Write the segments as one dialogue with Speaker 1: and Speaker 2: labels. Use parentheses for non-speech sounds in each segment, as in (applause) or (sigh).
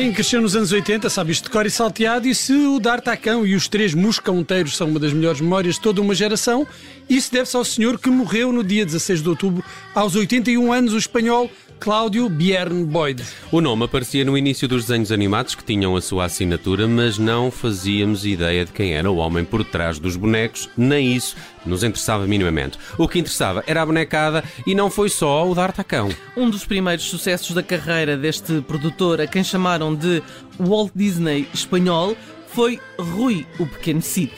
Speaker 1: Quem cresceu nos anos 80 sabe isto. De cor e salteado, e se o D'Artacão e os três moscanteiros são uma das melhores memórias de toda uma geração, isso deve-se ao senhor que morreu no dia 16 de outubro, aos 81 anos, o espanhol Cláudio Biern Boyd.
Speaker 2: O nome aparecia no início dos desenhos animados que tinham a sua assinatura, mas não fazíamos ideia de quem era o homem por trás dos bonecos, nem isso nos interessava minimamente. O que interessava era a bonecada e não foi só o D'Artacão.
Speaker 3: Um dos primeiros sucessos da carreira deste produtor, a quem chamaram de Walt Disney espanhol, foi Rui, o Pequeno Cid.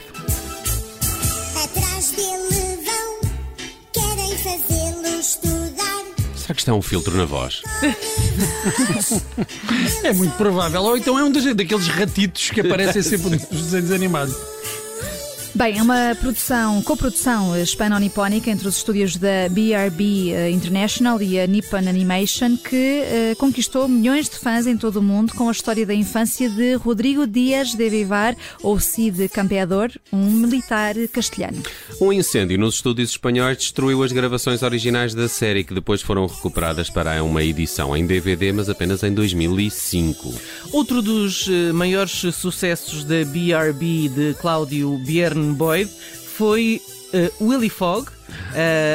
Speaker 2: Será que isto é um filtro na voz?
Speaker 1: É muito provável. Ou então é um dos- daqueles ratitos que aparecem sempre nos desenhos animados.
Speaker 4: Bem, é uma produção, coprodução hispano-nipónica entre os estúdios da BRB eh, International e a Nippon Animation que eh, conquistou milhões de fãs em todo o mundo com a história da infância de Rodrigo Dias de Vivar, ou Cid Campeador, um militar castelhano.
Speaker 2: Um incêndio nos estúdios espanhóis destruiu as gravações originais da série, que depois foram recuperadas para uma edição em DVD, mas apenas em 2005.
Speaker 3: Outro dos eh, maiores sucessos da BRB de Cláudio Biern Boyd foi eh, Willy Fogg,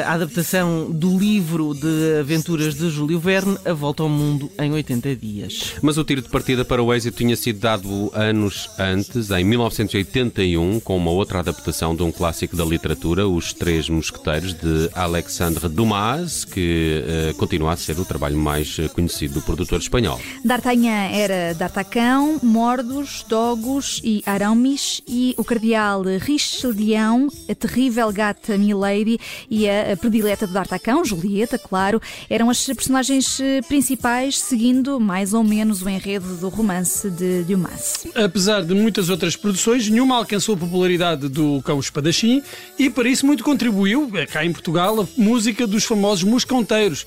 Speaker 3: a adaptação do livro de aventuras de Júlio Verne, A Volta ao Mundo em 80 Dias.
Speaker 2: Mas o tiro de partida para o êxito tinha sido dado anos antes, em 1981, com uma outra adaptação de um clássico da literatura, Os Três Mosqueteiros, de Alexandre Dumas, que eh, continua a ser o trabalho mais conhecido do produtor espanhol.
Speaker 4: D'Artagnan era D'Artacão, Mordos, Dogos e Aramis e o cardeal Richelieu, a terrível gata Milady e a, predileta de D'Artacão, Julieta, claro, eram as personagens eh, principais, seguindo mais ou menos o enredo do romance de Dumas.
Speaker 1: Apesar de muitas outras produções, nenhuma alcançou a popularidade do Cão Espadachim e para isso muito contribuiu, eh, cá em Portugal, a música dos famosos Mosconteiros,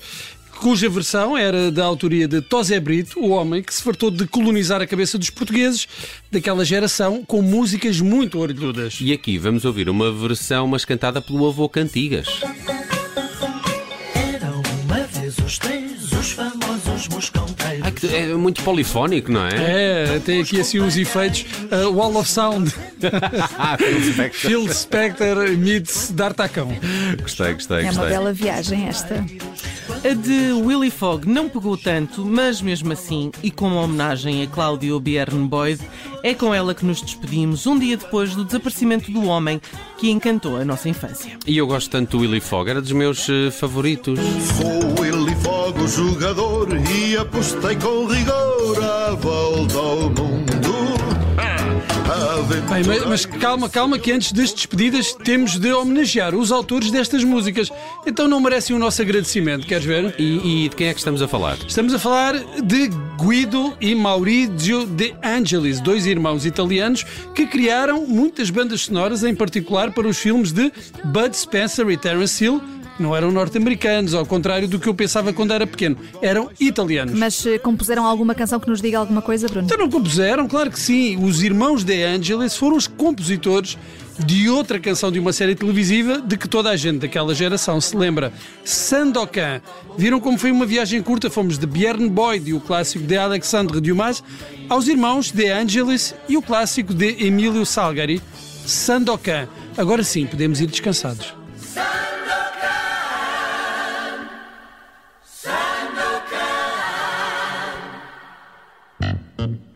Speaker 1: cuja versão era da autoria de Tosé Brito, o homem que se fartou de colonizar a cabeça dos portugueses daquela geração com músicas muito orelhudas.
Speaker 2: E aqui vamos ouvir uma versão, mas cantada pelo avô Cantigas. É muito polifónico, não é?
Speaker 1: É, tem aqui assim os efeitos uh, Wall of Sound, (laughs) Phil Spector meets D'Artacão.
Speaker 2: Gostei, gostei,
Speaker 4: É uma
Speaker 2: gostei.
Speaker 4: bela viagem esta.
Speaker 3: A de Willy Fogg não pegou tanto, mas mesmo assim, e como homenagem a Cláudio Biern Boyd, é com ela que nos despedimos um dia depois do desaparecimento do homem que encantou a nossa infância.
Speaker 2: E eu gosto tanto do Willy Fogg, era dos meus eh, favoritos.
Speaker 5: Sou Willy Fogg, o jogador, e apostei com rigor a volta ao mundo. Aventura
Speaker 1: Bem, mas, mas calma, calma, que antes das despedidas temos de homenagear os autores destas músicas. Então não merecem o nosso agradecimento, queres ver?
Speaker 2: E, e de quem é que estamos a falar?
Speaker 1: Estamos a falar de Guido e Maurizio De Angelis, dois irmãos italianos que criaram muitas bandas sonoras, em particular para os filmes de Bud Spencer e Terence Hill, não eram norte-americanos, ao contrário do que eu pensava quando era pequeno. Eram italianos.
Speaker 4: Mas eh, compuseram alguma canção que nos diga alguma coisa, Bruno?
Speaker 1: Então não compuseram? Claro que sim. Os irmãos De Angelis foram os compositores de outra canção de uma série televisiva de que toda a gente daquela geração se lembra. Sandokan. Viram como foi uma viagem curta? Fomos de Björn Boyd e o clássico de Alexandre Dumas aos irmãos De Angelis e o clássico de Emílio Salgari, Sandokan. Agora sim, podemos ir descansados.
Speaker 6: Mm-hmm.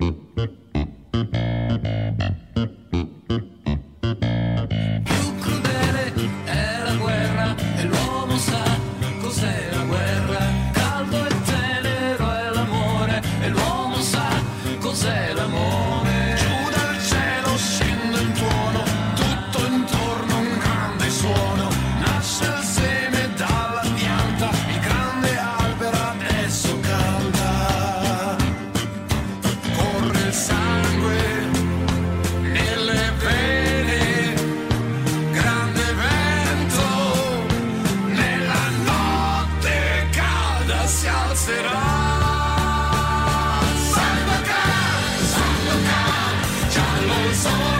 Speaker 6: Sandokan,